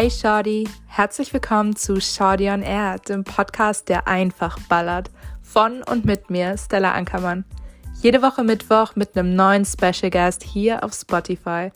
Hey Shorty, herzlich willkommen zu Shorty on Air, dem Podcast, der einfach ballert. Von und mit mir, Stella Ankermann. Jede Woche Mittwoch mit einem neuen Special Guest hier auf Spotify.